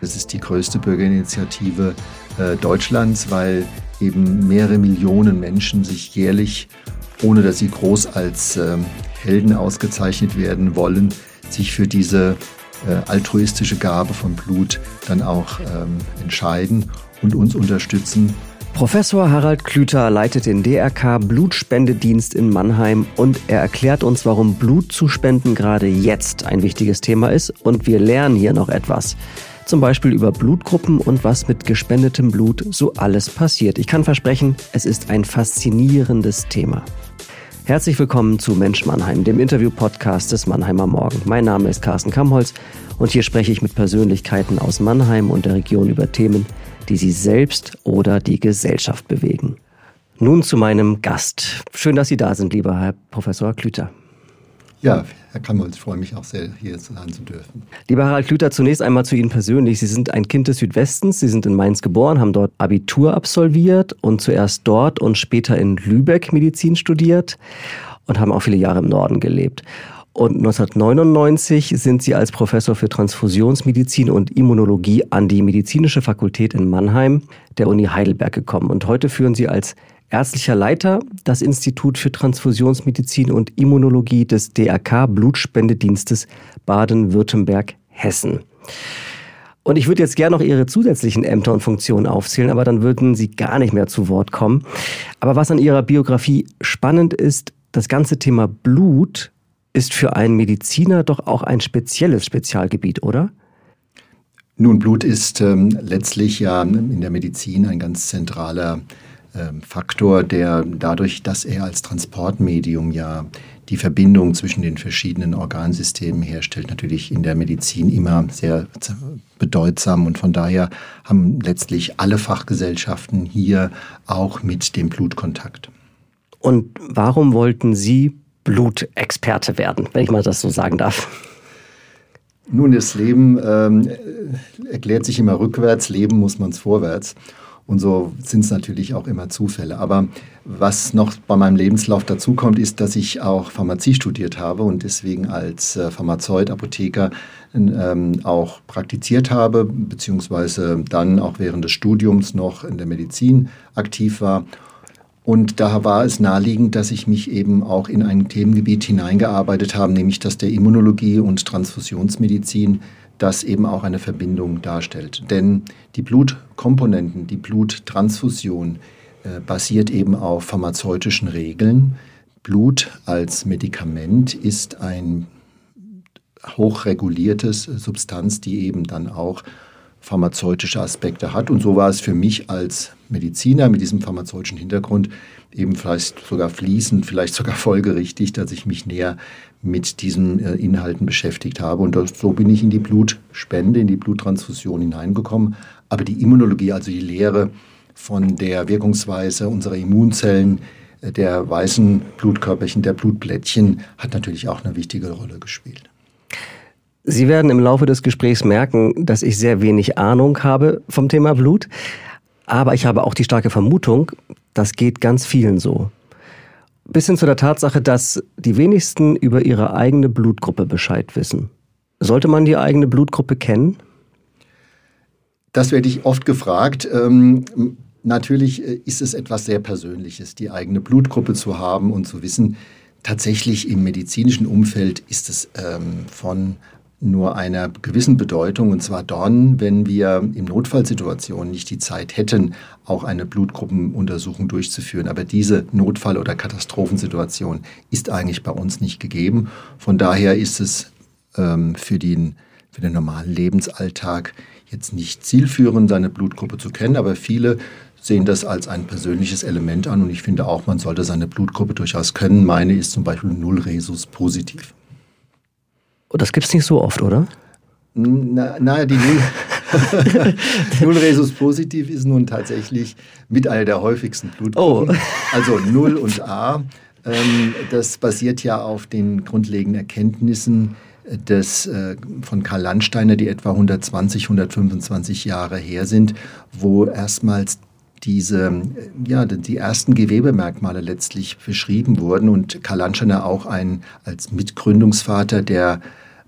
Es ist die größte Bürgerinitiative äh, Deutschlands, weil eben mehrere Millionen Menschen sich jährlich, ohne dass sie groß als äh, Helden ausgezeichnet werden wollen, sich für diese äh, altruistische Gabe von Blut dann auch ähm, entscheiden und uns unterstützen. Professor Harald Klüter leitet den DRK Blutspendedienst in Mannheim und er erklärt uns, warum Blut zu spenden gerade jetzt ein wichtiges Thema ist und wir lernen hier noch etwas zum Beispiel über Blutgruppen und was mit gespendetem Blut so alles passiert. Ich kann versprechen, es ist ein faszinierendes Thema. Herzlich willkommen zu Mensch Mannheim, dem Interview-Podcast des Mannheimer Morgen. Mein Name ist Carsten Kamholz und hier spreche ich mit Persönlichkeiten aus Mannheim und der Region über Themen, die sie selbst oder die Gesellschaft bewegen. Nun zu meinem Gast. Schön, dass Sie da sind, lieber Herr Professor Klüter. Ja, Herr Kamholz, ich freue mich auch sehr, hier sein zu dürfen. Lieber Harald Klüter, zunächst einmal zu Ihnen persönlich. Sie sind ein Kind des Südwestens, Sie sind in Mainz geboren, haben dort Abitur absolviert und zuerst dort und später in Lübeck Medizin studiert und haben auch viele Jahre im Norden gelebt. Und 1999 sind Sie als Professor für Transfusionsmedizin und Immunologie an die Medizinische Fakultät in Mannheim der Uni Heidelberg gekommen. Und heute führen Sie als ärztlicher Leiter das Institut für Transfusionsmedizin und Immunologie des DRK Blutspendedienstes Baden-Württemberg-Hessen. Und ich würde jetzt gerne noch Ihre zusätzlichen Ämter und Funktionen aufzählen, aber dann würden Sie gar nicht mehr zu Wort kommen. Aber was an Ihrer Biografie spannend ist, das ganze Thema Blut ist für einen Mediziner doch auch ein spezielles Spezialgebiet, oder? Nun, Blut ist ähm, letztlich ja in der Medizin ein ganz zentraler ähm, Faktor, der dadurch, dass er als Transportmedium ja die Verbindung zwischen den verschiedenen Organsystemen herstellt, natürlich in der Medizin immer sehr bedeutsam. Und von daher haben letztlich alle Fachgesellschaften hier auch mit dem Blut Kontakt. Und warum wollten Sie Blutexperte werden, wenn ich mal das so sagen darf? Nun, das Leben ähm, erklärt sich immer rückwärts, leben muss man es vorwärts. Und so sind es natürlich auch immer Zufälle. Aber was noch bei meinem Lebenslauf dazukommt, ist, dass ich auch Pharmazie studiert habe und deswegen als äh, Pharmazeut, Apotheker ähm, auch praktiziert habe, beziehungsweise dann auch während des Studiums noch in der Medizin aktiv war. Und da war es naheliegend, dass ich mich eben auch in ein Themengebiet hineingearbeitet habe, nämlich das der Immunologie und Transfusionsmedizin das eben auch eine Verbindung darstellt. Denn die Blutkomponenten, die Bluttransfusion äh, basiert eben auf pharmazeutischen Regeln. Blut als Medikament ist ein hochreguliertes Substanz, die eben dann auch pharmazeutische Aspekte hat. Und so war es für mich als Mediziner mit diesem pharmazeutischen Hintergrund eben vielleicht sogar fließend, vielleicht sogar folgerichtig, dass ich mich näher mit diesen äh, Inhalten beschäftigt habe. Und so bin ich in die Blutspende, in die Bluttransfusion hineingekommen. Aber die Immunologie, also die Lehre von der Wirkungsweise unserer Immunzellen, äh, der weißen Blutkörperchen, der Blutblättchen, hat natürlich auch eine wichtige Rolle gespielt. Sie werden im Laufe des Gesprächs merken, dass ich sehr wenig Ahnung habe vom Thema Blut. Aber ich habe auch die starke Vermutung, das geht ganz vielen so. Bis hin zu der Tatsache, dass die wenigsten über ihre eigene Blutgruppe Bescheid wissen. Sollte man die eigene Blutgruppe kennen? Das werde ich oft gefragt. Ähm, natürlich äh, ist es etwas sehr Persönliches, die eigene Blutgruppe zu haben und zu wissen, tatsächlich im medizinischen Umfeld ist es ähm, von nur einer gewissen Bedeutung, und zwar dann, wenn wir in Notfallsituationen nicht die Zeit hätten, auch eine Blutgruppenuntersuchung durchzuführen. Aber diese Notfall- oder Katastrophensituation ist eigentlich bei uns nicht gegeben. Von daher ist es ähm, für, den, für den normalen Lebensalltag jetzt nicht zielführend, seine Blutgruppe zu kennen, aber viele sehen das als ein persönliches Element an und ich finde auch, man sollte seine Blutgruppe durchaus können. Meine ist zum Beispiel Null Resus positiv. Das gibt es nicht so oft, oder? Na, naja, die Null, Null Resus positiv ist nun tatsächlich mit einer der häufigsten Blutgruppen. Oh. Also Null und A. Ähm, das basiert ja auf den grundlegenden Erkenntnissen des, äh, von Karl Landsteiner, die etwa 120, 125 Jahre her sind, wo erstmals diese, ja, die ersten Gewebemerkmale letztlich beschrieben wurden und Karl Landsteiner auch ein, als Mitgründungsvater der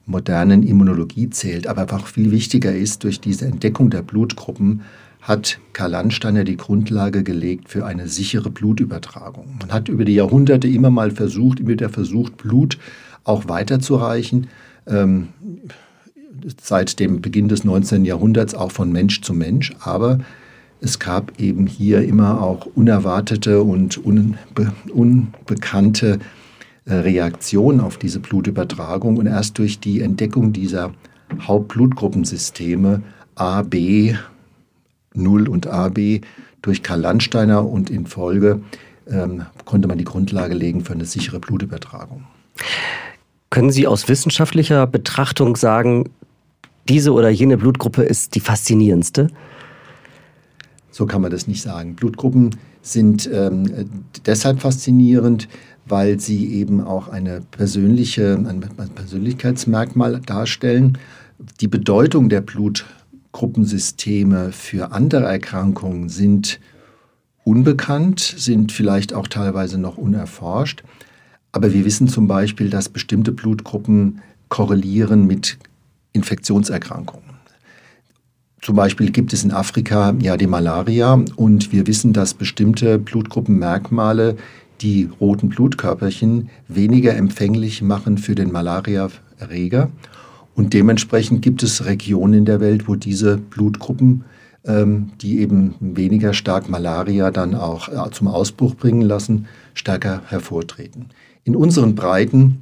modernen Immunologie zählt. Aber einfach viel wichtiger ist, durch diese Entdeckung der Blutgruppen hat Karl Landsteiner die Grundlage gelegt für eine sichere Blutübertragung. Man hat über die Jahrhunderte immer mal versucht, immer wieder versucht, Blut auch weiterzureichen. Ähm, seit dem Beginn des 19. Jahrhunderts auch von Mensch zu Mensch. Aber es gab eben hier immer auch unerwartete und unbe unbekannte äh, Reaktionen auf diese Blutübertragung. Und erst durch die Entdeckung dieser Hauptblutgruppensysteme A, B, 0 und AB durch Karl Landsteiner und in Folge ähm, konnte man die Grundlage legen für eine sichere Blutübertragung. Können Sie aus wissenschaftlicher Betrachtung sagen, diese oder jene Blutgruppe ist die faszinierendste? So kann man das nicht sagen. Blutgruppen sind ähm, deshalb faszinierend, weil sie eben auch eine persönliche, ein Persönlichkeitsmerkmal darstellen. Die Bedeutung der Blutgruppensysteme für andere Erkrankungen sind unbekannt, sind vielleicht auch teilweise noch unerforscht. Aber wir wissen zum Beispiel, dass bestimmte Blutgruppen korrelieren mit Infektionserkrankungen. Zum Beispiel gibt es in Afrika ja die Malaria und wir wissen, dass bestimmte Blutgruppenmerkmale die roten Blutkörperchen weniger empfänglich machen für den Malariaerreger. Und dementsprechend gibt es Regionen in der Welt, wo diese Blutgruppen, ähm, die eben weniger stark Malaria dann auch äh, zum Ausbruch bringen lassen, stärker hervortreten. In unseren Breiten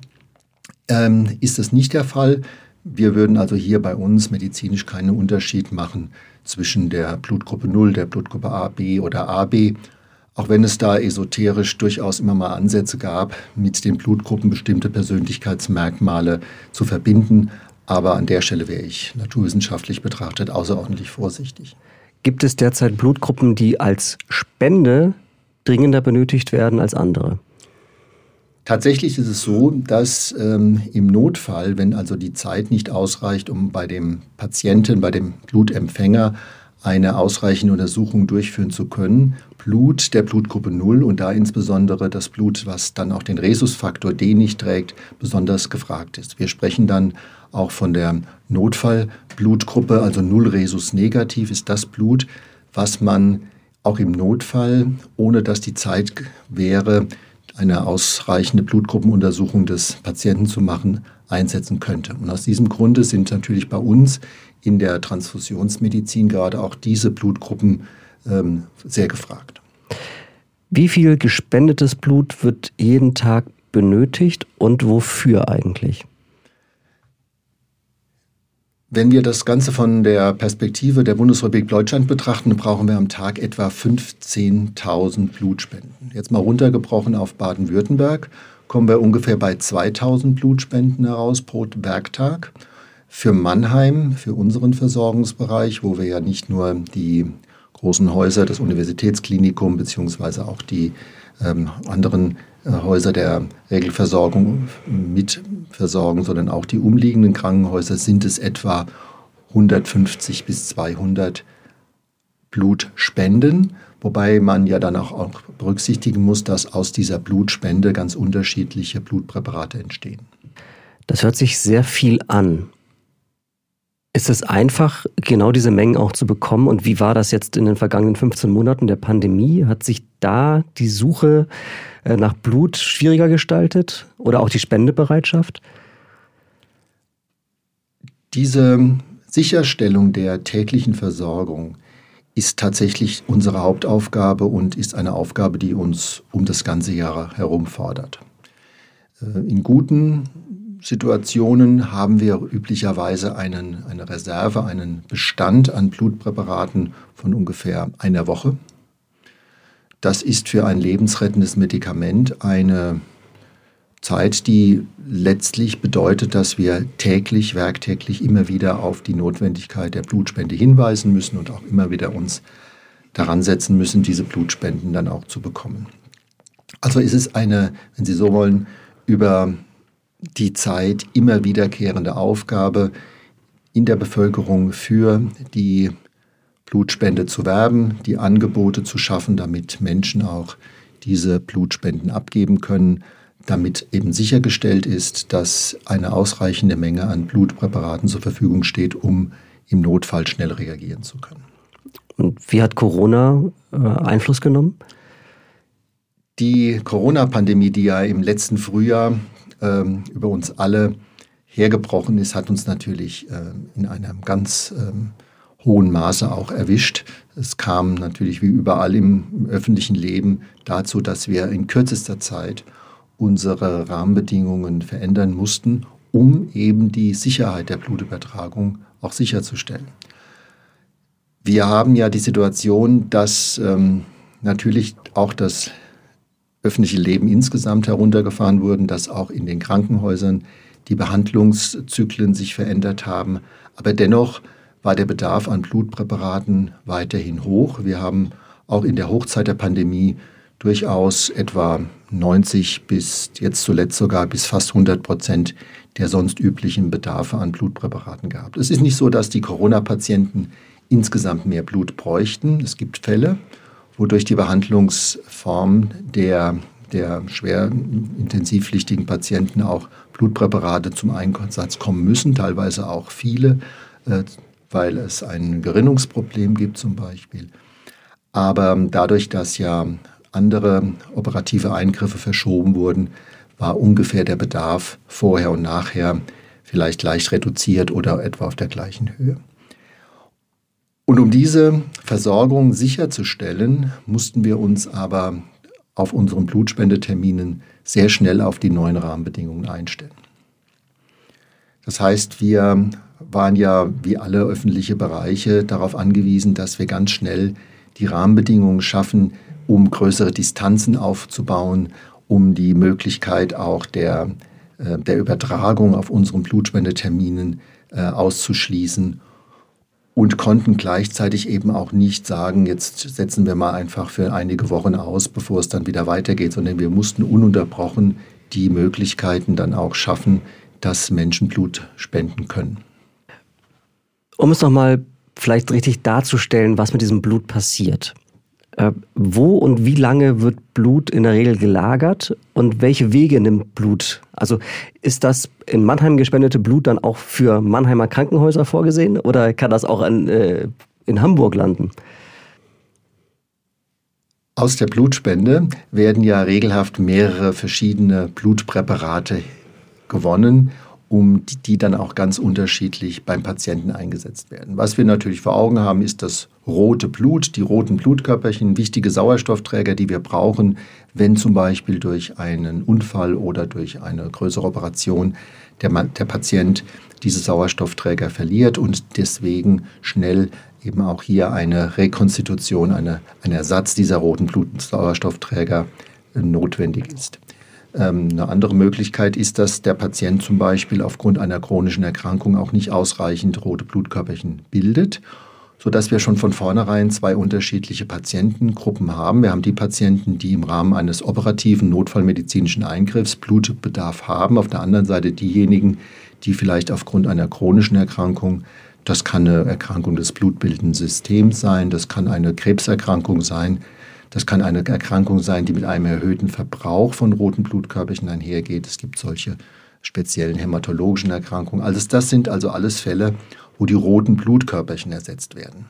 ähm, ist das nicht der Fall. Wir würden also hier bei uns medizinisch keinen Unterschied machen zwischen der Blutgruppe 0, der Blutgruppe AB oder AB, auch wenn es da esoterisch durchaus immer mal Ansätze gab, mit den Blutgruppen bestimmte Persönlichkeitsmerkmale zu verbinden. Aber an der Stelle wäre ich naturwissenschaftlich betrachtet außerordentlich vorsichtig. Gibt es derzeit Blutgruppen, die als Spende dringender benötigt werden als andere? Tatsächlich ist es so, dass ähm, im Notfall, wenn also die Zeit nicht ausreicht, um bei dem Patienten, bei dem Blutempfänger eine ausreichende Untersuchung durchführen zu können, Blut der Blutgruppe 0 und da insbesondere das Blut, was dann auch den Rhesusfaktor D nicht trägt, besonders gefragt ist. Wir sprechen dann auch von der Notfallblutgruppe, also 0 Rhesus negativ ist das Blut, was man auch im Notfall, ohne dass die Zeit wäre, eine ausreichende Blutgruppenuntersuchung des Patienten zu machen, einsetzen könnte. Und aus diesem Grunde sind natürlich bei uns in der Transfusionsmedizin gerade auch diese Blutgruppen ähm, sehr gefragt. Wie viel gespendetes Blut wird jeden Tag benötigt und wofür eigentlich? Wenn wir das Ganze von der Perspektive der Bundesrepublik Deutschland betrachten, brauchen wir am Tag etwa 15.000 Blutspenden. Jetzt mal runtergebrochen auf Baden-Württemberg kommen wir ungefähr bei 2.000 Blutspenden heraus pro Werktag. Für Mannheim, für unseren Versorgungsbereich, wo wir ja nicht nur die großen Häuser, das Universitätsklinikum beziehungsweise auch die ähm, anderen Häuser der Regelversorgung mitversorgen, sondern auch die umliegenden Krankenhäuser sind es etwa 150 bis 200 Blutspenden, wobei man ja dann auch, berücksichtigen muss, dass aus dieser Blutspende ganz unterschiedliche Blutpräparate entstehen. Das hört sich sehr viel an. Ist es einfach, genau diese Mengen auch zu bekommen? Und wie war das jetzt in den vergangenen 15 Monaten der Pandemie? Hat sich da die Suche äh, nach Blut schwieriger gestaltet oder auch die Spendebereitschaft? Diese Sicherstellung der täglichen Versorgung ist tatsächlich unsere Hauptaufgabe und ist eine Aufgabe, die uns um das ganze Jahr herum fordert. Äh, in guten Situationen haben wir üblicherweise einen, eine Reserve, einen Bestand an Blutpräparaten von ungefähr einer Woche. Das ist für ein lebensrettendes Medikament eine Zeit, die letztlich bedeutet, dass wir täglich, werktäglich immer wieder auf die Notwendigkeit der Blutspende hinweisen müssen und auch immer wieder uns daran setzen müssen, diese Blutspenden dann auch zu bekommen. Also ist es eine, wenn Sie so wollen, über die Zeit immer wiederkehrende Aufgabe in der Bevölkerung für die Blutspende zu werben, die Angebote zu schaffen, damit Menschen auch diese Blutspenden abgeben können. damit eben sichergestellt ist, dass eine ausreichende Menge an Blutpräparaten zur Verfügung steht, um im Notfall schnell reagieren zu können. Und wie hat Corona äh, Einfluss genommen? Die Corona-Pandemie, die ja im letzten Frühjahr ähm, über uns alle hergebrochen ist, hat uns natürlich äh, in einem ganz ähm, hohen Maße auch erwischt. Es kam natürlich wie überall im, im öffentlichen Leben dazu, dass wir in kürzester Zeit unsere Rahmenbedingungen verändern mussten, um eben die Sicherheit der Blutübertragung auch sicherzustellen. Wir haben ja die Situation, dass ähm, natürlich auch das öffentliche Leben insgesamt heruntergefahren wurde, dass auch in den Krankenhäusern die Behandlungszyklen sich verändert haben. Aber dennoch war der Bedarf an Blutpräparaten weiterhin hoch. Wir haben auch in der Hochzeit der Pandemie durchaus etwa 90 bis jetzt zuletzt sogar bis fast 100 Prozent der sonst üblichen Bedarfe an Blutpräparaten gehabt. Es ist nicht so, dass die Corona-Patienten insgesamt mehr Blut bräuchten. Es gibt Fälle, wo durch die Behandlungsform der, der schwer intensivpflichtigen Patienten auch Blutpräparate zum Einsatz kommen müssen, teilweise auch viele, äh, weil es ein Gerinnungsproblem gibt zum Beispiel. Aber dadurch, dass ja andere operative Eingriffe verschoben wurden, war ungefähr der Bedarf vorher und nachher vielleicht leicht reduziert oder etwa auf der gleichen Höhe. Und um diese Versorgung sicherzustellen, mussten wir uns aber auf unseren Blutspendeterminen sehr schnell auf die neuen Rahmenbedingungen einstellen. Das heißt, wir waren ja wie alle öffentliche Bereiche darauf angewiesen, dass wir ganz schnell die Rahmenbedingungen schaffen, um größere Distanzen aufzubauen, um die Möglichkeit auch der, äh, der Übertragung auf unseren Blutspendeterminen äh, auszuschließen und konnten gleichzeitig eben auch nicht sagen, jetzt setzen wir mal einfach für einige Wochen aus, bevor es dann wieder weitergeht, sondern wir mussten ununterbrochen die Möglichkeiten dann auch schaffen, dass Menschen Blut spenden können. Um es nochmal vielleicht richtig darzustellen, was mit diesem Blut passiert. Äh, wo und wie lange wird Blut in der Regel gelagert und welche Wege nimmt Blut? Also ist das in Mannheim gespendete Blut dann auch für Mannheimer Krankenhäuser vorgesehen oder kann das auch an, äh, in Hamburg landen? Aus der Blutspende werden ja regelhaft mehrere verschiedene Blutpräparate gewonnen um die, die dann auch ganz unterschiedlich beim Patienten eingesetzt werden. Was wir natürlich vor Augen haben, ist das rote Blut, die roten Blutkörperchen, wichtige Sauerstoffträger, die wir brauchen, wenn zum Beispiel durch einen Unfall oder durch eine größere Operation der, der Patient diese Sauerstoffträger verliert und deswegen schnell eben auch hier eine Rekonstitution, eine, ein Ersatz dieser roten Blutsauerstoffträger notwendig ist. Ähm, eine andere Möglichkeit ist, dass der Patient zum Beispiel aufgrund einer chronischen Erkrankung auch nicht ausreichend rote Blutkörperchen bildet, sodass wir schon von vornherein zwei unterschiedliche Patientengruppen haben. Wir haben die Patienten, die im Rahmen eines operativen notfallmedizinischen Eingriffs Blutbedarf haben. Auf der anderen Seite diejenigen, die vielleicht aufgrund einer chronischen Erkrankung das kann eine Erkrankung des blutbildenden Systems sein, das kann eine Krebserkrankung sein, das kann eine Erkrankung sein, die mit einem erhöhten Verbrauch von roten Blutkörperchen einhergeht. Es gibt solche speziellen hämatologischen Erkrankungen. Also das sind also alles Fälle, wo die roten Blutkörperchen ersetzt werden.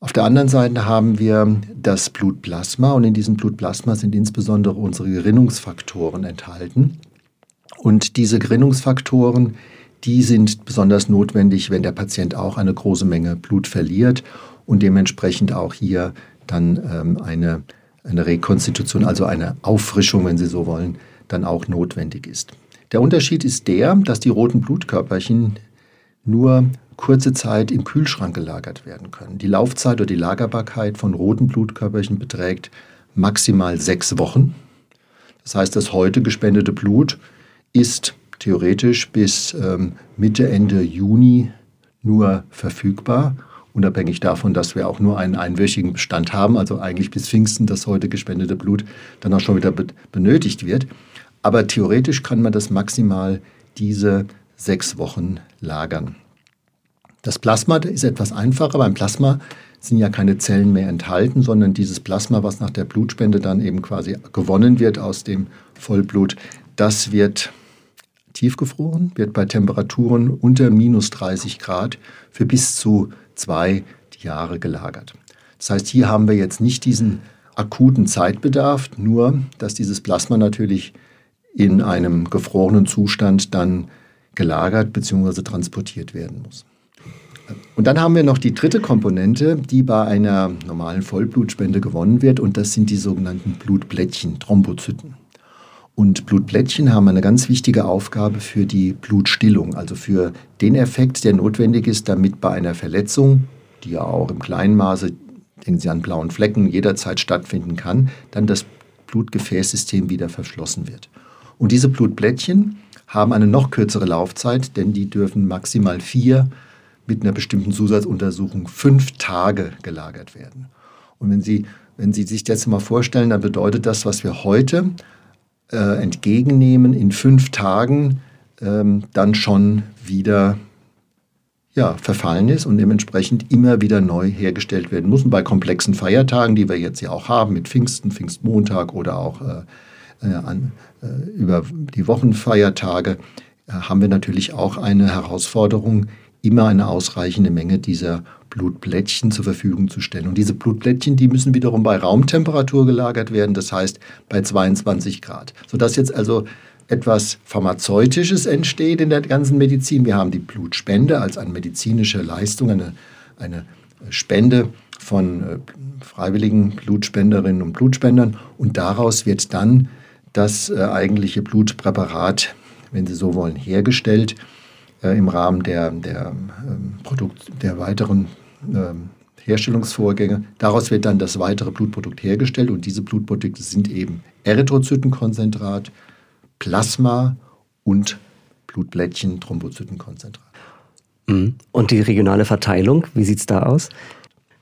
Auf der anderen Seite haben wir das Blutplasma und in diesem Blutplasma sind insbesondere unsere Gerinnungsfaktoren enthalten. Und diese Gerinnungsfaktoren, die sind besonders notwendig, wenn der Patient auch eine große Menge Blut verliert und dementsprechend auch hier dann ähm, eine, eine Rekonstitution, also eine Auffrischung, wenn Sie so wollen, dann auch notwendig ist. Der Unterschied ist der, dass die roten Blutkörperchen nur kurze Zeit im Kühlschrank gelagert werden können. Die Laufzeit oder die Lagerbarkeit von roten Blutkörperchen beträgt maximal sechs Wochen. Das heißt, das heute gespendete Blut ist theoretisch bis ähm, Mitte, Ende Juni nur verfügbar unabhängig davon, dass wir auch nur einen einwöchigen Bestand haben, also eigentlich bis Pfingsten das heute gespendete Blut dann auch schon wieder benötigt wird. Aber theoretisch kann man das maximal diese sechs Wochen lagern. Das Plasma ist etwas einfacher. Beim Plasma sind ja keine Zellen mehr enthalten, sondern dieses Plasma, was nach der Blutspende dann eben quasi gewonnen wird aus dem Vollblut, das wird tiefgefroren, wird bei Temperaturen unter minus 30 Grad für bis zu zwei Jahre gelagert. Das heißt, hier haben wir jetzt nicht diesen akuten Zeitbedarf, nur dass dieses Plasma natürlich in einem gefrorenen Zustand dann gelagert bzw. transportiert werden muss. Und dann haben wir noch die dritte Komponente, die bei einer normalen Vollblutspende gewonnen wird, und das sind die sogenannten Blutplättchen, Thrombozyten. Und Blutplättchen haben eine ganz wichtige Aufgabe für die Blutstillung, also für den Effekt, der notwendig ist, damit bei einer Verletzung, die ja auch im kleinen Maße, denken Sie an blauen Flecken, jederzeit stattfinden kann, dann das Blutgefäßsystem wieder verschlossen wird. Und diese Blutplättchen haben eine noch kürzere Laufzeit, denn die dürfen maximal vier mit einer bestimmten Zusatzuntersuchung fünf Tage gelagert werden. Und wenn Sie, wenn Sie sich das mal vorstellen, dann bedeutet das, was wir heute äh, entgegennehmen, in fünf Tagen ähm, dann schon wieder ja, verfallen ist und dementsprechend immer wieder neu hergestellt werden muss. Und bei komplexen Feiertagen, die wir jetzt ja auch haben, mit Pfingsten, Pfingstmontag oder auch äh, äh an, äh, über die Wochenfeiertage, äh, haben wir natürlich auch eine Herausforderung, immer eine ausreichende Menge dieser Blutplättchen zur Verfügung zu stellen. Und diese Blutplättchen, die müssen wiederum bei Raumtemperatur gelagert werden, das heißt bei 22 Grad. Sodass jetzt also etwas Pharmazeutisches entsteht in der ganzen Medizin. Wir haben die Blutspende als eine medizinische Leistung, eine, eine Spende von äh, freiwilligen Blutspenderinnen und Blutspendern. Und daraus wird dann das äh, eigentliche Blutpräparat, wenn Sie so wollen, hergestellt äh, im Rahmen der, der, ähm, der weiteren ähm, Herstellungsvorgänge. Daraus wird dann das weitere Blutprodukt hergestellt und diese Blutprodukte sind eben Erythrozytenkonzentrat, Plasma und Blutblättchen, Thrombozytenkonzentrat. Mhm. Und die regionale Verteilung, wie sieht es da aus?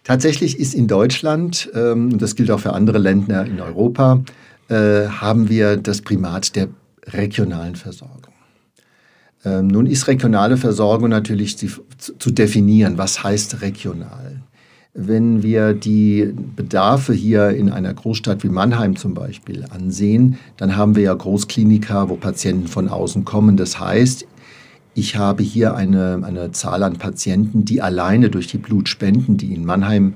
Tatsächlich ist in Deutschland, ähm, und das gilt auch für andere Länder in Europa, äh, haben wir das Primat der regionalen Versorgung. Ähm, nun ist regionale Versorgung natürlich zu, zu definieren. Was heißt regional? Wenn wir die Bedarfe hier in einer Großstadt wie Mannheim zum Beispiel ansehen, dann haben wir ja Großkliniker, wo Patienten von außen kommen. Das heißt, ich habe hier eine, eine Zahl an Patienten, die alleine durch die Blutspenden, die in Mannheim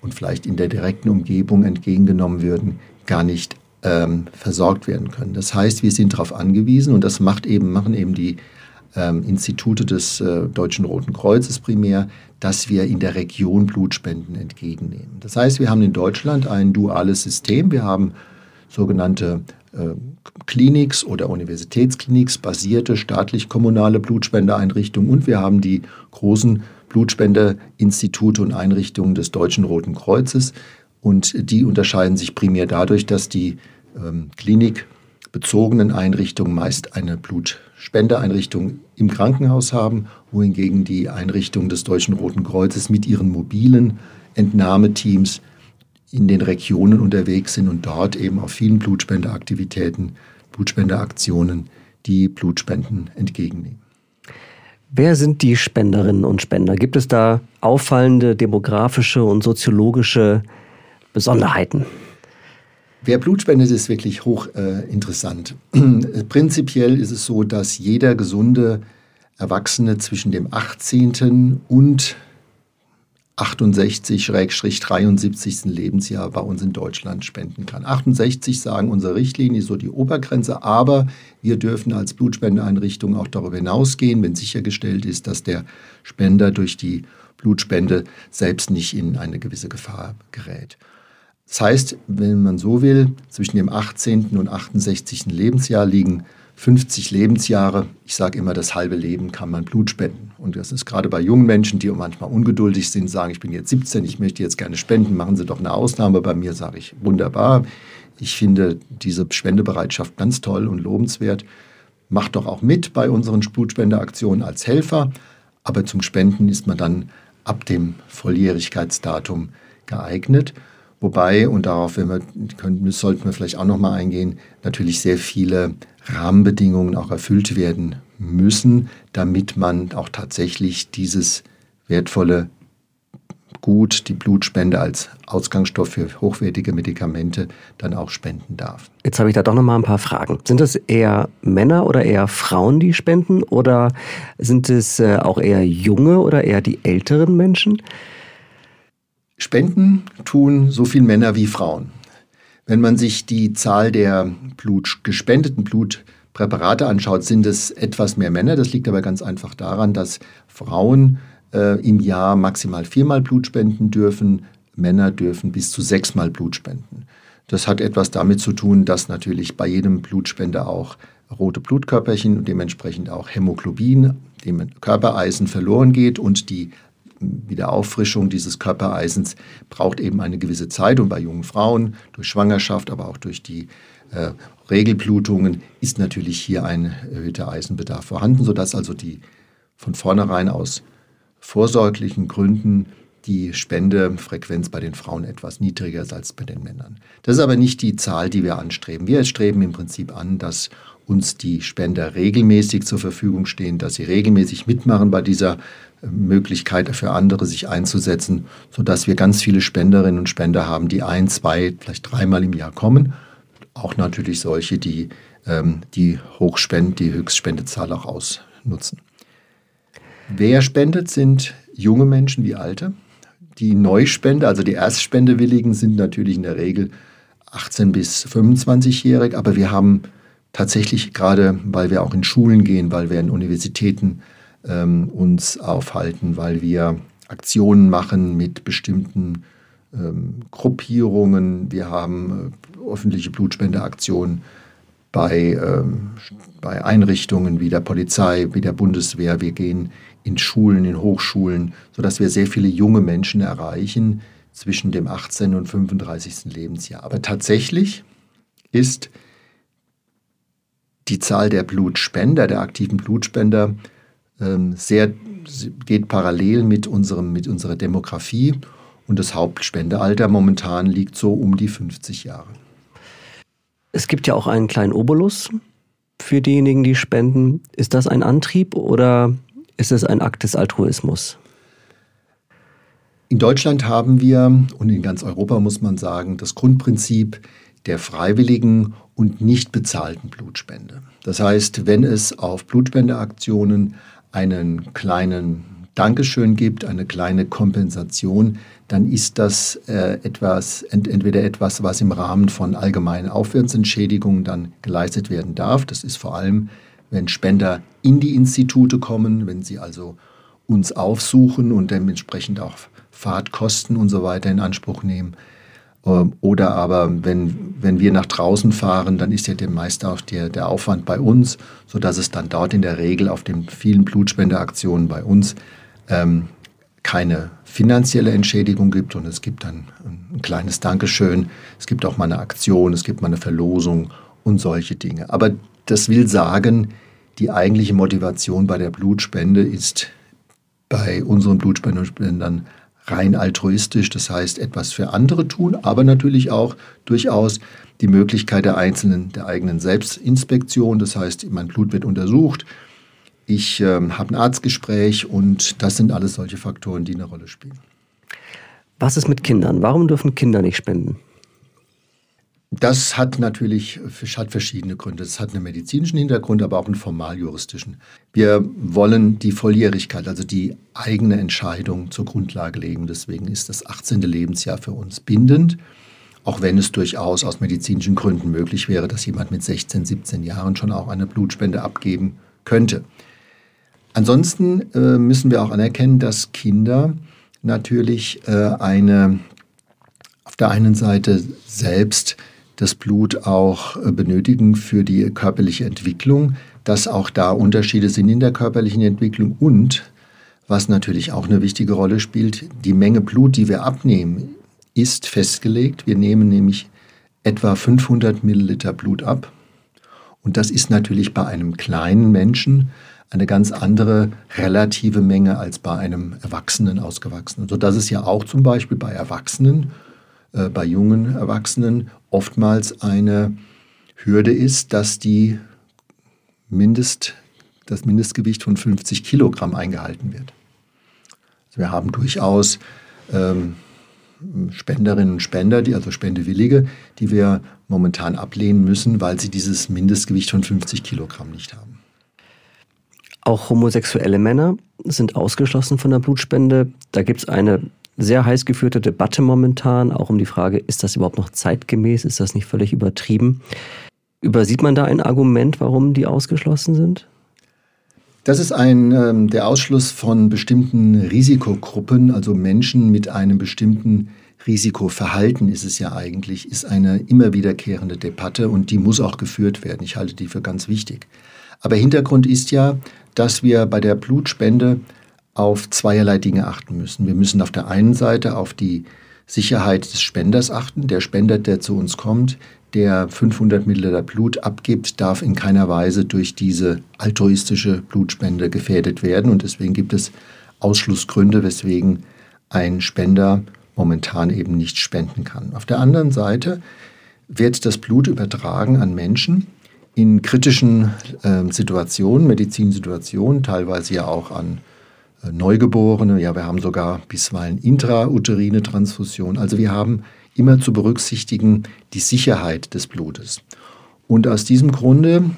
und vielleicht in der direkten Umgebung entgegengenommen würden, gar nicht ähm, versorgt werden können. Das heißt, wir sind darauf angewiesen und das macht eben, machen eben die ähm, Institute des äh, Deutschen Roten Kreuzes primär, dass wir in der Region Blutspenden entgegennehmen. Das heißt, wir haben in Deutschland ein duales System. Wir haben sogenannte äh, Kliniks oder Universitätskliniks basierte staatlich-kommunale Blutspendeeinrichtungen und wir haben die großen Blutspendeinstitute und Einrichtungen des Deutschen Roten Kreuzes und die unterscheiden sich primär dadurch, dass die ähm, klinikbezogenen Einrichtungen meist eine Blutspendeeinrichtung im Krankenhaus haben, wohingegen die Einrichtungen des Deutschen Roten Kreuzes mit ihren mobilen Entnahmeteams in den Regionen unterwegs sind und dort eben auf vielen Blutspendeaktivitäten, Blutspendeaktionen die Blutspenden entgegennehmen. Wer sind die Spenderinnen und Spender? Gibt es da auffallende demografische und soziologische Besonderheiten? Wer Blut spendet, ist wirklich hochinteressant. Äh, Prinzipiell ist es so, dass jeder gesunde Erwachsene zwischen dem 18. und 68-73. Lebensjahr bei uns in Deutschland spenden kann. 68 sagen unsere Richtlinie ist so die Obergrenze, aber wir dürfen als Blutspendeeinrichtung auch darüber hinausgehen, wenn sichergestellt ist, dass der Spender durch die Blutspende selbst nicht in eine gewisse Gefahr gerät. Das heißt, wenn man so will, zwischen dem 18. und 68. Lebensjahr liegen 50 Lebensjahre. Ich sage immer, das halbe Leben kann man Blut spenden. Und das ist gerade bei jungen Menschen, die manchmal ungeduldig sind, sagen, ich bin jetzt 17, ich möchte jetzt gerne spenden, machen Sie doch eine Ausnahme. Bei mir sage ich, wunderbar. Ich finde diese Spendebereitschaft ganz toll und lobenswert. Macht doch auch mit bei unseren Blutspendeaktionen als Helfer. Aber zum Spenden ist man dann ab dem Volljährigkeitsdatum geeignet. Wobei, und darauf wir, können, sollten wir vielleicht auch noch mal eingehen, natürlich sehr viele Rahmenbedingungen auch erfüllt werden müssen, damit man auch tatsächlich dieses wertvolle Gut die Blutspende als Ausgangsstoff für hochwertige Medikamente dann auch spenden darf. Jetzt habe ich da doch noch mal ein paar Fragen. Sind das eher Männer oder eher Frauen, die spenden oder sind es äh, auch eher junge oder eher die älteren Menschen? Spenden tun so viel Männer wie Frauen. Wenn man sich die Zahl der Blut, gespendeten Blutpräparate anschaut, sind es etwas mehr Männer. Das liegt aber ganz einfach daran, dass Frauen äh, im Jahr maximal viermal Blut spenden dürfen, Männer dürfen bis zu sechsmal Blut spenden. Das hat etwas damit zu tun, dass natürlich bei jedem Blutspender auch rote Blutkörperchen und dementsprechend auch Hämoglobin, dem Körpereisen verloren geht und die Wiederauffrischung dieses Körpereisens braucht eben eine gewisse Zeit. Und bei jungen Frauen durch Schwangerschaft, aber auch durch die äh, Regelblutungen ist natürlich hier ein erhöhter Eisenbedarf vorhanden, sodass also die von vornherein aus vorsorglichen Gründen die Spendefrequenz bei den Frauen etwas niedriger ist als bei den Männern. Das ist aber nicht die Zahl, die wir anstreben. Wir streben im Prinzip an, dass uns die Spender regelmäßig zur Verfügung stehen, dass sie regelmäßig mitmachen bei dieser Möglichkeit für andere sich einzusetzen, sodass wir ganz viele Spenderinnen und Spender haben, die ein, zwei, vielleicht dreimal im Jahr kommen. Auch natürlich solche, die ähm, die Hochspend, die Höchstspendezahl auch ausnutzen. Wer spendet, sind junge Menschen wie alte. Die Neuspende, also die Erstspendewilligen, sind natürlich in der Regel 18 bis 25-jährig, aber wir haben tatsächlich gerade, weil wir auch in Schulen gehen, weil wir in Universitäten ähm, uns aufhalten, weil wir Aktionen machen mit bestimmten ähm, Gruppierungen. Wir haben äh, öffentliche Blutspendeaktionen bei, ähm, bei Einrichtungen wie der Polizei, wie der Bundeswehr. Wir gehen in Schulen, in Hochschulen, sodass wir sehr viele junge Menschen erreichen zwischen dem 18. und 35. Lebensjahr. Aber tatsächlich ist die Zahl der Blutspender, der aktiven Blutspender, ähm, sehr, geht parallel mit, unserem, mit unserer Demografie und das Hauptspendealter momentan liegt so um die 50 Jahre. Es gibt ja auch einen kleinen Obolus für diejenigen, die spenden. Ist das ein Antrieb oder ist es ein Akt des Altruismus? In Deutschland haben wir und in ganz Europa muss man sagen, das Grundprinzip der freiwilligen und nicht bezahlten Blutspende. Das heißt, wenn es auf Blutspendeaktionen einen kleinen Dankeschön gibt, eine kleine Kompensation, dann ist das äh, etwas, ent, entweder etwas, was im Rahmen von allgemeinen Aufwärtsentschädigungen dann geleistet werden darf. Das ist vor allem, wenn Spender in die Institute kommen, wenn sie also uns aufsuchen und dementsprechend auch Fahrtkosten und so weiter in Anspruch nehmen. Ähm, oder aber, wenn, wenn wir nach draußen fahren, dann ist ja meist auch der, der Aufwand bei uns, sodass es dann dort in der Regel auf den vielen Blutspendeaktionen bei uns ähm, keine finanzielle Entschädigung gibt und es gibt dann ein kleines Dankeschön, es gibt auch mal eine Aktion, es gibt mal eine Verlosung und solche Dinge. Aber das will sagen, die eigentliche Motivation bei der Blutspende ist bei unseren Blutspendern rein altruistisch, das heißt etwas für andere tun, aber natürlich auch durchaus die Möglichkeit der einzelnen, der eigenen Selbstinspektion, das heißt, mein Blut wird untersucht, ich äh, habe ein Arztgespräch und das sind alles solche Faktoren, die eine Rolle spielen. Was ist mit Kindern? Warum dürfen Kinder nicht spenden? Das hat natürlich hat verschiedene Gründe. Es hat einen medizinischen Hintergrund, aber auch einen formaljuristischen. Wir wollen die Volljährigkeit, also die eigene Entscheidung zur Grundlage legen. Deswegen ist das 18. Lebensjahr für uns bindend, auch wenn es durchaus aus medizinischen Gründen möglich wäre, dass jemand mit 16, 17 Jahren schon auch eine Blutspende abgeben könnte. Ansonsten äh, müssen wir auch anerkennen, dass Kinder natürlich äh, eine auf der einen Seite selbst das Blut auch äh, benötigen für die körperliche Entwicklung, dass auch da Unterschiede sind in der körperlichen Entwicklung und was natürlich auch eine wichtige Rolle spielt, die Menge Blut, die wir abnehmen, ist festgelegt. Wir nehmen nämlich etwa 500 Milliliter Blut ab. Und das ist natürlich bei einem kleinen Menschen eine ganz andere relative Menge als bei einem Erwachsenen, Ausgewachsenen. Sodass es ja auch zum Beispiel bei Erwachsenen äh, bei jungen Erwachsenen oftmals eine Hürde ist, dass die Mindest, das Mindestgewicht von 50 Kilogramm eingehalten wird. Also wir haben durchaus ähm, Spenderinnen und Spender, die, also Spendewillige, die wir momentan ablehnen müssen, weil sie dieses Mindestgewicht von 50 Kilogramm nicht haben. Auch homosexuelle Männer sind ausgeschlossen von der Blutspende. Da gibt es eine sehr heiß geführte Debatte momentan, auch um die Frage, ist das überhaupt noch zeitgemäß? Ist das nicht völlig übertrieben? Übersieht man da ein Argument, warum die ausgeschlossen sind? Das ist ein, ähm, der Ausschluss von bestimmten Risikogruppen, also Menschen mit einem bestimmten Risikoverhalten ist es ja eigentlich, ist eine immer wiederkehrende Debatte und die muss auch geführt werden. Ich halte die für ganz wichtig. Aber Hintergrund ist ja, dass wir bei der Blutspende auf zweierlei Dinge achten müssen. Wir müssen auf der einen Seite auf die Sicherheit des Spenders achten. Der Spender, der zu uns kommt, der 500 Milliliter Blut abgibt, darf in keiner Weise durch diese altruistische Blutspende gefährdet werden. Und deswegen gibt es Ausschlussgründe, weswegen ein Spender momentan eben nicht spenden kann. Auf der anderen Seite wird das Blut übertragen an Menschen in kritischen äh, Situationen, Medizinsituationen, teilweise ja auch an Neugeborene. Ja, wir haben sogar bisweilen intrauterine Transfusion. Also wir haben immer zu berücksichtigen die Sicherheit des Blutes. Und aus diesem Grunde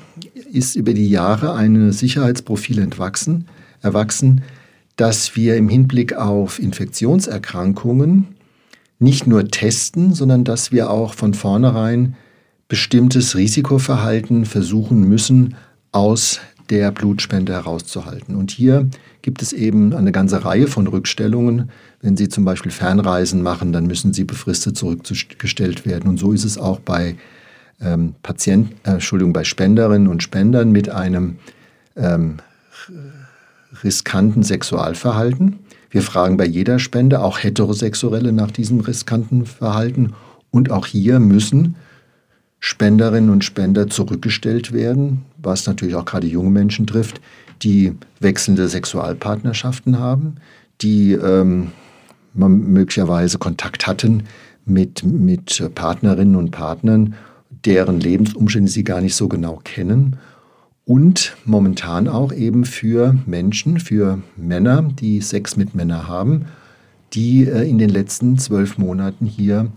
ist über die Jahre ein Sicherheitsprofil entwachsen, erwachsen, dass wir im Hinblick auf Infektionserkrankungen nicht nur testen, sondern dass wir auch von vornherein bestimmtes Risikoverhalten versuchen müssen, aus der Blutspende herauszuhalten. Und hier gibt es eben eine ganze Reihe von Rückstellungen. Wenn Sie zum Beispiel Fernreisen machen, dann müssen Sie befristet zurückgestellt werden. Und so ist es auch bei ähm, Patienten, äh, Entschuldigung, bei Spenderinnen und Spendern mit einem ähm, riskanten Sexualverhalten. Wir fragen bei jeder Spende, auch Heterosexuelle, nach diesem riskanten Verhalten. Und auch hier müssen Spenderinnen und Spender zurückgestellt werden, was natürlich auch gerade junge Menschen trifft, die wechselnde Sexualpartnerschaften haben, die ähm, möglicherweise Kontakt hatten mit, mit Partnerinnen und Partnern, deren Lebensumstände sie gar nicht so genau kennen. Und momentan auch eben für Menschen, für Männer, die Sex mit Männern haben, die äh, in den letzten zwölf Monaten hier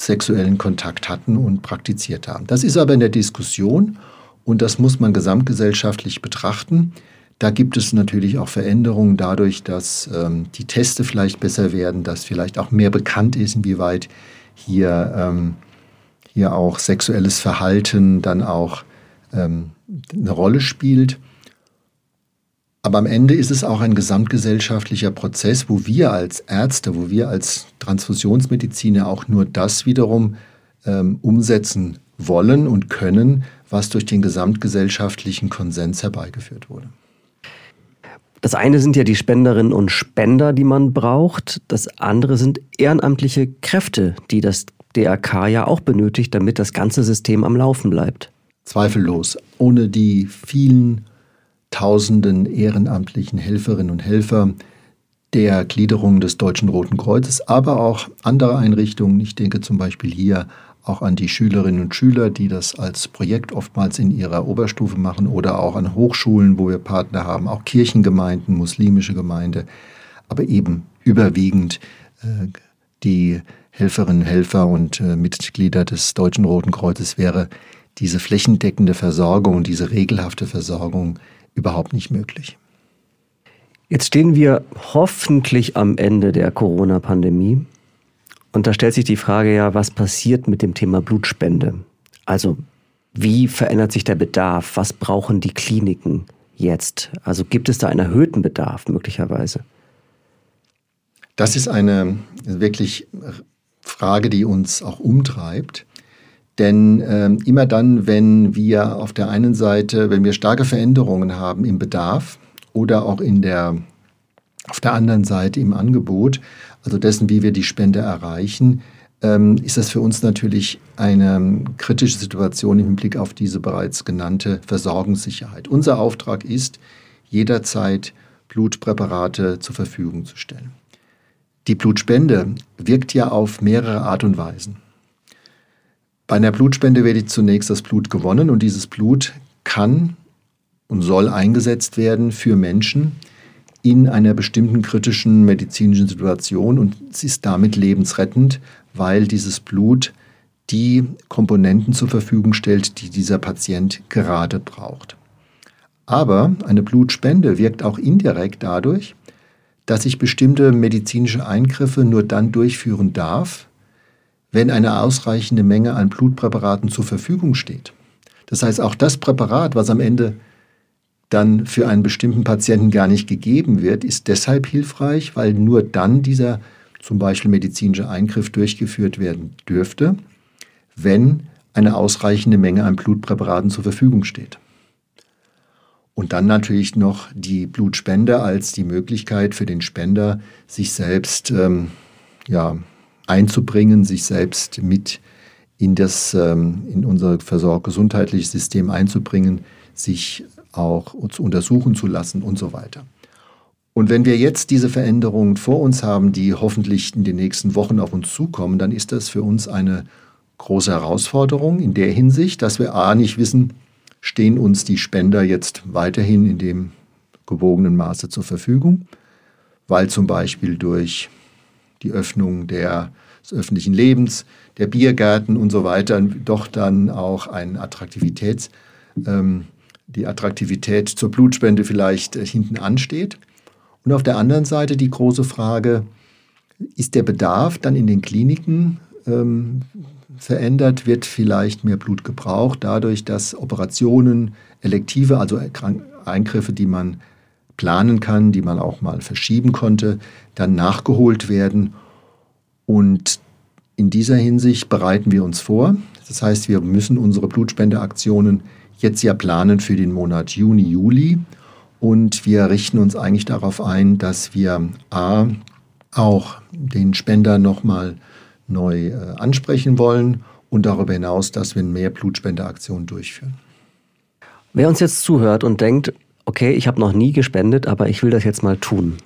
sexuellen Kontakt hatten und praktiziert haben. Das ist aber in der Diskussion und das muss man gesamtgesellschaftlich betrachten. Da gibt es natürlich auch Veränderungen dadurch, dass ähm, die Teste vielleicht besser werden, dass vielleicht auch mehr bekannt ist, inwieweit hier, ähm, hier auch sexuelles Verhalten dann auch ähm, eine Rolle spielt. Aber am Ende ist es auch ein gesamtgesellschaftlicher Prozess, wo wir als Ärzte, wo wir als Transfusionsmediziner auch nur das wiederum ähm, umsetzen wollen und können, was durch den gesamtgesellschaftlichen Konsens herbeigeführt wurde. Das eine sind ja die Spenderinnen und Spender, die man braucht. Das andere sind ehrenamtliche Kräfte, die das DRK ja auch benötigt, damit das ganze System am Laufen bleibt. Zweifellos. Ohne die vielen tausenden ehrenamtlichen Helferinnen und Helfer der Gliederung des Deutschen Roten Kreuzes, aber auch andere Einrichtungen. Ich denke zum Beispiel hier auch an die Schülerinnen und Schüler, die das als Projekt oftmals in ihrer Oberstufe machen oder auch an Hochschulen, wo wir Partner haben, auch Kirchengemeinden, muslimische Gemeinde, aber eben überwiegend äh, die Helferinnen, Helfer und äh, Mitglieder des Deutschen Roten Kreuzes wäre diese flächendeckende Versorgung, diese regelhafte Versorgung überhaupt nicht möglich. Jetzt stehen wir hoffentlich am Ende der Corona-Pandemie. Und da stellt sich die Frage ja, was passiert mit dem Thema Blutspende? Also wie verändert sich der Bedarf? Was brauchen die Kliniken jetzt? Also gibt es da einen erhöhten Bedarf möglicherweise? Das ist eine wirklich Frage, die uns auch umtreibt. Denn äh, immer dann, wenn wir auf der einen Seite, wenn wir starke Veränderungen haben im Bedarf oder auch in der, auf der anderen Seite im Angebot, also dessen, wie wir die Spende erreichen, ähm, ist das für uns natürlich eine kritische Situation im Hinblick auf diese bereits genannte Versorgungssicherheit. Unser Auftrag ist, jederzeit Blutpräparate zur Verfügung zu stellen. Die Blutspende wirkt ja auf mehrere Art und Weisen. Bei einer Blutspende wird zunächst das Blut gewonnen und dieses Blut kann und soll eingesetzt werden für Menschen, in einer bestimmten kritischen medizinischen Situation und es ist damit lebensrettend, weil dieses Blut die Komponenten zur Verfügung stellt, die dieser Patient gerade braucht. Aber eine Blutspende wirkt auch indirekt dadurch, dass ich bestimmte medizinische Eingriffe nur dann durchführen darf, wenn eine ausreichende Menge an Blutpräparaten zur Verfügung steht. Das heißt, auch das Präparat, was am Ende dann für einen bestimmten Patienten gar nicht gegeben wird, ist deshalb hilfreich, weil nur dann dieser zum Beispiel medizinische Eingriff durchgeführt werden dürfte, wenn eine ausreichende Menge an Blutpräparaten zur Verfügung steht. Und dann natürlich noch die Blutspende als die Möglichkeit für den Spender, sich selbst ähm, ja, einzubringen, sich selbst mit in, das, ähm, in unser gesundheitliches System einzubringen, sich auch zu untersuchen zu lassen und so weiter. Und wenn wir jetzt diese Veränderungen vor uns haben, die hoffentlich in den nächsten Wochen auf uns zukommen, dann ist das für uns eine große Herausforderung in der Hinsicht, dass wir A nicht wissen, stehen uns die Spender jetzt weiterhin in dem gewogenen Maße zur Verfügung, weil zum Beispiel durch die Öffnung der, des öffentlichen Lebens, der Biergärten und so weiter doch dann auch ein Attraktivitäts, ähm, die Attraktivität zur Blutspende vielleicht äh, hinten ansteht. Und auf der anderen Seite die große Frage, ist der Bedarf dann in den Kliniken ähm, verändert? Wird vielleicht mehr Blut gebraucht dadurch, dass Operationen, elektive, also Eingriffe, die man planen kann, die man auch mal verschieben konnte, dann nachgeholt werden? Und in dieser Hinsicht bereiten wir uns vor. Das heißt, wir müssen unsere Blutspendeaktionen jetzt ja planen für den Monat Juni, Juli. Und wir richten uns eigentlich darauf ein, dass wir A, auch den Spender nochmal neu äh, ansprechen wollen und darüber hinaus, dass wir mehr Blutspendeaktionen durchführen. Wer uns jetzt zuhört und denkt, okay, ich habe noch nie gespendet, aber ich will das jetzt mal tun.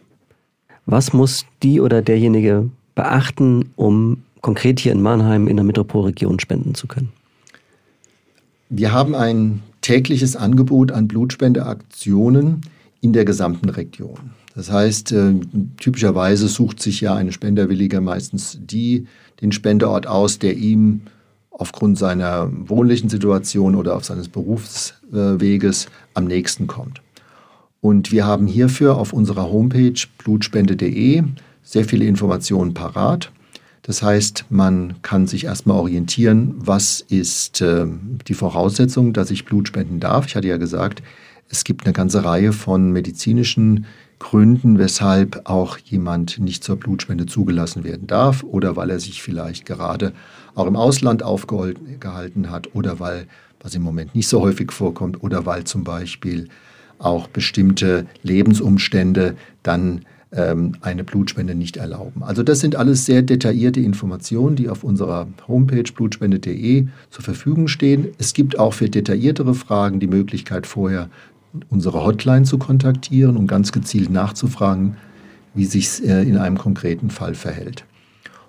Was muss die oder derjenige beachten, um konkret hier in Mannheim in der Metropolregion spenden zu können? Wir haben ein tägliches Angebot an Blutspendeaktionen in der gesamten Region. Das heißt, äh, typischerweise sucht sich ja ein Spenderwilliger meistens die, den Spendeort aus, der ihm aufgrund seiner wohnlichen Situation oder auf seines Berufsweges am nächsten kommt. Und wir haben hierfür auf unserer Homepage blutspende.de sehr viele Informationen parat. Das heißt, man kann sich erstmal orientieren, was ist äh, die Voraussetzung, dass ich Blut spenden darf. Ich hatte ja gesagt, es gibt eine ganze Reihe von medizinischen Gründen, weshalb auch jemand nicht zur Blutspende zugelassen werden darf oder weil er sich vielleicht gerade auch im Ausland aufgehalten hat oder weil, was im Moment nicht so häufig vorkommt, oder weil zum Beispiel auch bestimmte Lebensumstände dann ähm, eine Blutspende nicht erlauben. Also das sind alles sehr detaillierte Informationen, die auf unserer Homepage blutspende.de zur Verfügung stehen. Es gibt auch für detailliertere Fragen die Möglichkeit vorher unsere Hotline zu kontaktieren, um ganz gezielt nachzufragen, wie sich äh, in einem konkreten Fall verhält.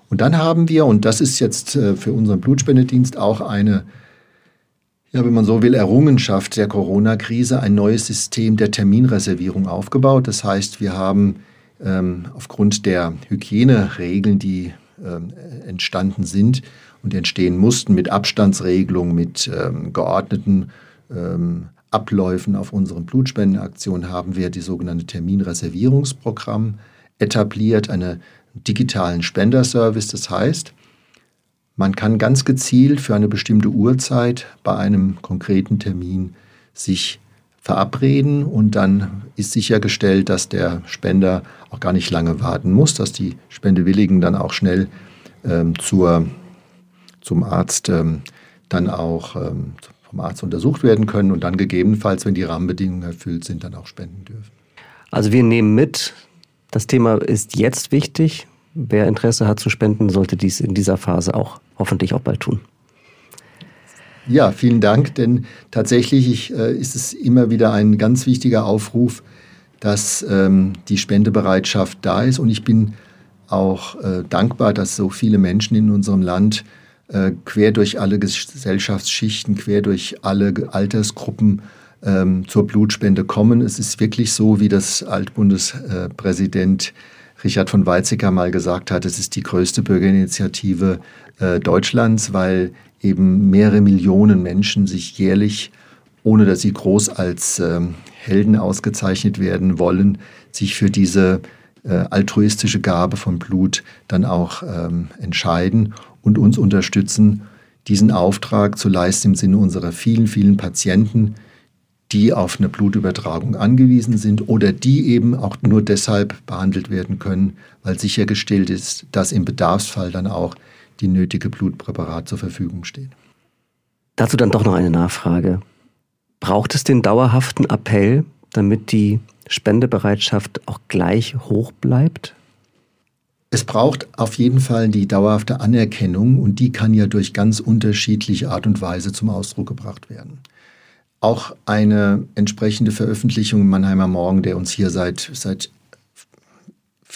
Und dann haben wir, und das ist jetzt äh, für unseren Blutspendedienst auch eine, ja, wenn man so will, Errungenschaft der Corona-Krise, ein neues System der Terminreservierung aufgebaut. Das heißt, wir haben ähm, aufgrund der Hygieneregeln, die ähm, entstanden sind und entstehen mussten, mit Abstandsregelungen, mit ähm, geordneten ähm, Abläufen auf unseren Blutspendenaktionen, haben wir die sogenannte Terminreservierungsprogramm etabliert, einen digitalen Spenderservice. Das heißt, man kann ganz gezielt für eine bestimmte Uhrzeit bei einem konkreten Termin sich verabreden und dann ist sichergestellt, dass der Spender auch gar nicht lange warten muss, dass die Spendewilligen dann auch schnell ähm, zur, zum Arzt ähm, dann auch ähm, vom Arzt untersucht werden können und dann gegebenenfalls, wenn die Rahmenbedingungen erfüllt sind, dann auch spenden dürfen. Also wir nehmen mit, das Thema ist jetzt wichtig. Wer Interesse hat zu spenden, sollte dies in dieser Phase auch hoffentlich auch bald tun. Ja, vielen Dank, denn tatsächlich äh, ist es immer wieder ein ganz wichtiger Aufruf, dass ähm, die Spendebereitschaft da ist. Und ich bin auch äh, dankbar, dass so viele Menschen in unserem Land äh, quer durch alle Gesellschaftsschichten, quer durch alle Altersgruppen ähm, zur Blutspende kommen. Es ist wirklich so, wie das Altbundespräsident Richard von Weizsäcker mal gesagt hat, es ist die größte Bürgerinitiative äh, Deutschlands, weil eben mehrere Millionen Menschen sich jährlich, ohne dass sie groß als ähm, Helden ausgezeichnet werden wollen, sich für diese äh, altruistische Gabe von Blut dann auch ähm, entscheiden und uns unterstützen, diesen Auftrag zu leisten im Sinne unserer vielen, vielen Patienten, die auf eine Blutübertragung angewiesen sind oder die eben auch nur deshalb behandelt werden können, weil sichergestellt ist, dass im Bedarfsfall dann auch die nötige Blutpräparat zur Verfügung steht. Dazu dann doch noch eine Nachfrage. Braucht es den dauerhaften Appell, damit die Spendebereitschaft auch gleich hoch bleibt? Es braucht auf jeden Fall die dauerhafte Anerkennung und die kann ja durch ganz unterschiedliche Art und Weise zum Ausdruck gebracht werden auch eine entsprechende Veröffentlichung im Mannheimer Morgen, der uns hier seit, seit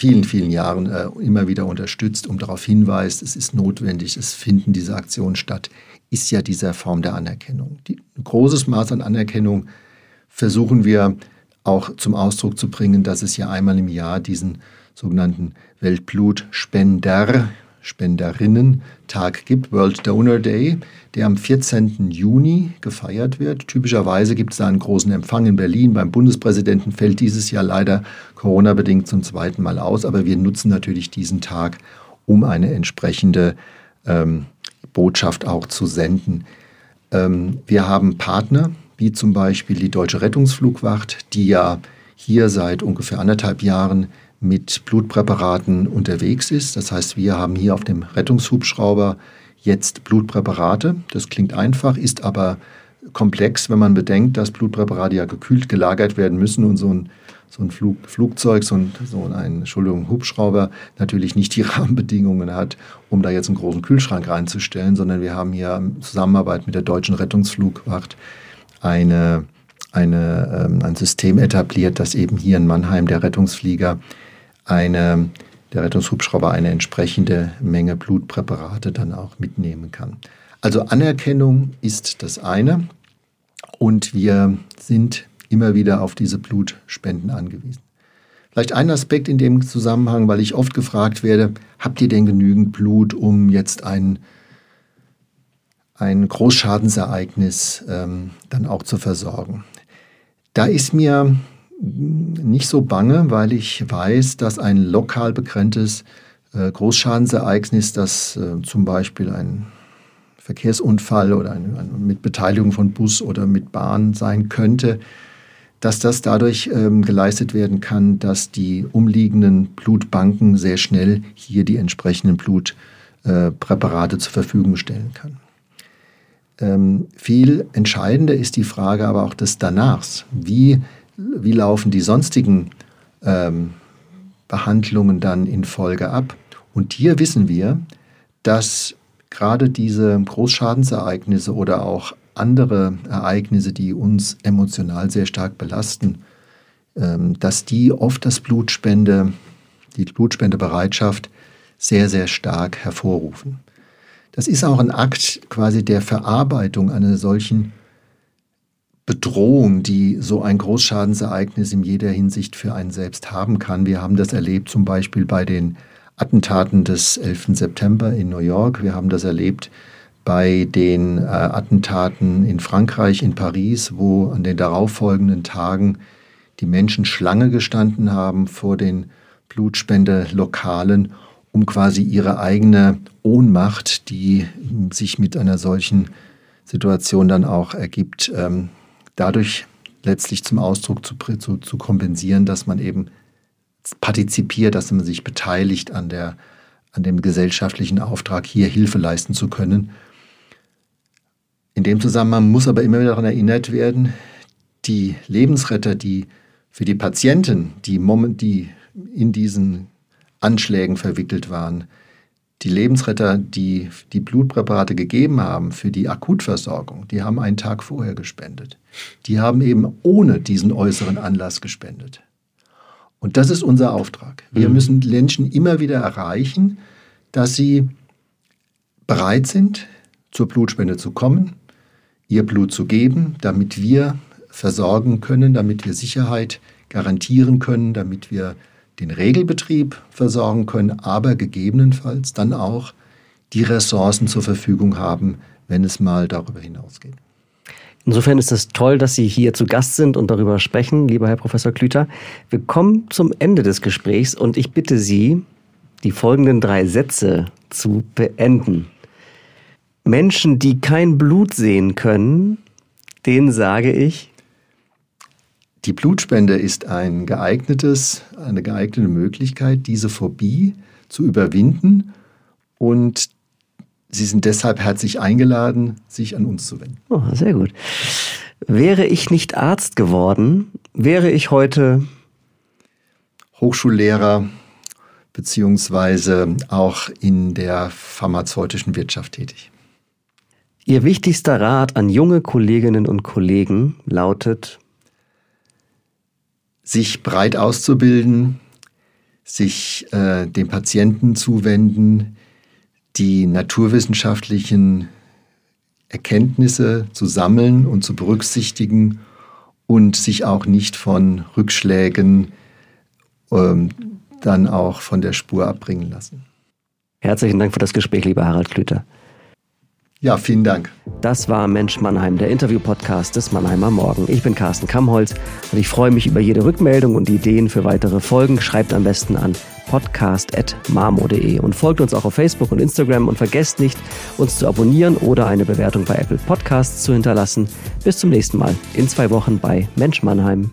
vielen, vielen Jahren äh, immer wieder unterstützt, um darauf hinweist, es ist notwendig, es finden diese Aktionen statt, ist ja diese Form der Anerkennung. Die, ein großes Maß an Anerkennung versuchen wir auch zum Ausdruck zu bringen, dass es ja einmal im Jahr diesen sogenannten Weltblutspender Spenderinnen-Tag gibt, World Donor Day, der am 14. Juni gefeiert wird. Typischerweise gibt es da einen großen Empfang in Berlin. Beim Bundespräsidenten fällt dieses Jahr leider Corona-bedingt zum zweiten Mal aus, aber wir nutzen natürlich diesen Tag, um eine entsprechende ähm, Botschaft auch zu senden. Ähm, wir haben Partner, wie zum Beispiel die Deutsche Rettungsflugwacht, die ja hier seit ungefähr anderthalb Jahren mit Blutpräparaten unterwegs ist. Das heißt, wir haben hier auf dem Rettungshubschrauber jetzt Blutpräparate. Das klingt einfach, ist aber komplex, wenn man bedenkt, dass Blutpräparate ja gekühlt gelagert werden müssen und so ein, so ein Flug, Flugzeug, so ein, so ein Entschuldigung, Hubschrauber natürlich nicht die Rahmenbedingungen hat, um da jetzt einen großen Kühlschrank reinzustellen, sondern wir haben hier in Zusammenarbeit mit der Deutschen Rettungsflugwacht eine, eine, ähm, ein System etabliert, dass eben hier in Mannheim der Rettungsflieger eine, der Rettungshubschrauber eine entsprechende Menge Blutpräparate dann auch mitnehmen kann. Also Anerkennung ist das eine und wir sind immer wieder auf diese Blutspenden angewiesen. Vielleicht ein Aspekt in dem Zusammenhang, weil ich oft gefragt werde, habt ihr denn genügend Blut, um jetzt ein, ein Großschadensereignis ähm, dann auch zu versorgen? Da ist mir nicht so bange, weil ich weiß, dass ein lokal begrenztes äh, Großschadensereignis, das äh, zum Beispiel ein Verkehrsunfall oder ein, ein, mit Beteiligung von Bus oder mit Bahn sein könnte, dass das dadurch ähm, geleistet werden kann, dass die umliegenden Blutbanken sehr schnell hier die entsprechenden Blutpräparate äh, zur Verfügung stellen kann. Ähm, viel entscheidender ist die Frage aber auch des Danachs. Wie wie laufen die sonstigen ähm, Behandlungen dann in Folge ab. Und hier wissen wir, dass gerade diese Großschadensereignisse oder auch andere Ereignisse, die uns emotional sehr stark belasten, ähm, dass die oft das Blutspende, die Blutspendebereitschaft sehr, sehr stark hervorrufen. Das ist auch ein Akt quasi der Verarbeitung einer solchen Bedrohung, die so ein Großschadensereignis in jeder Hinsicht für einen selbst haben kann. Wir haben das erlebt zum Beispiel bei den Attentaten des 11. September in New York. Wir haben das erlebt bei den äh, Attentaten in Frankreich, in Paris, wo an den darauffolgenden Tagen die Menschen Schlange gestanden haben vor den Blutspendelokalen, um quasi ihre eigene Ohnmacht, die sich mit einer solchen Situation dann auch ergibt, ähm, dadurch letztlich zum Ausdruck zu, zu, zu kompensieren, dass man eben partizipiert, dass man sich beteiligt an, der, an dem gesellschaftlichen Auftrag, hier Hilfe leisten zu können. In dem Zusammenhang muss aber immer wieder daran erinnert werden, die Lebensretter, die für die Patienten, die, die in diesen Anschlägen verwickelt waren, die Lebensretter, die die Blutpräparate gegeben haben für die Akutversorgung, die haben einen Tag vorher gespendet. Die haben eben ohne diesen äußeren Anlass gespendet. Und das ist unser Auftrag. Wir mhm. müssen Menschen immer wieder erreichen, dass sie bereit sind, zur Blutspende zu kommen, ihr Blut zu geben, damit wir versorgen können, damit wir Sicherheit garantieren können, damit wir den Regelbetrieb versorgen können, aber gegebenenfalls dann auch die Ressourcen zur Verfügung haben, wenn es mal darüber hinausgeht. Insofern ist es toll, dass Sie hier zu Gast sind und darüber sprechen, lieber Herr Professor Klüter. Wir kommen zum Ende des Gesprächs und ich bitte Sie, die folgenden drei Sätze zu beenden. Menschen, die kein Blut sehen können, denen sage ich, die Blutspende ist ein geeignetes, eine geeignete Möglichkeit, diese Phobie zu überwinden und Sie sind deshalb herzlich eingeladen, sich an uns zu wenden. Oh, sehr gut. Wäre ich nicht Arzt geworden, wäre ich heute Hochschullehrer beziehungsweise auch in der pharmazeutischen Wirtschaft tätig. Ihr wichtigster Rat an junge Kolleginnen und Kollegen lautet, sich breit auszubilden, sich äh, dem Patienten zuwenden, die naturwissenschaftlichen Erkenntnisse zu sammeln und zu berücksichtigen und sich auch nicht von Rückschlägen ähm, dann auch von der Spur abbringen lassen. Herzlichen Dank für das Gespräch, lieber Harald Klüter. Ja, vielen Dank. Das war Mensch Mannheim, der Interview-Podcast des Mannheimer Morgen. Ich bin Carsten Kammholz und ich freue mich über jede Rückmeldung und Ideen für weitere Folgen. Schreibt am besten an podcast.marmo.de und folgt uns auch auf Facebook und Instagram und vergesst nicht, uns zu abonnieren oder eine Bewertung bei Apple Podcasts zu hinterlassen. Bis zum nächsten Mal in zwei Wochen bei Mensch Mannheim.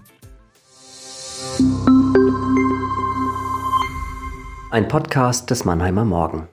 Ein Podcast des Mannheimer Morgen.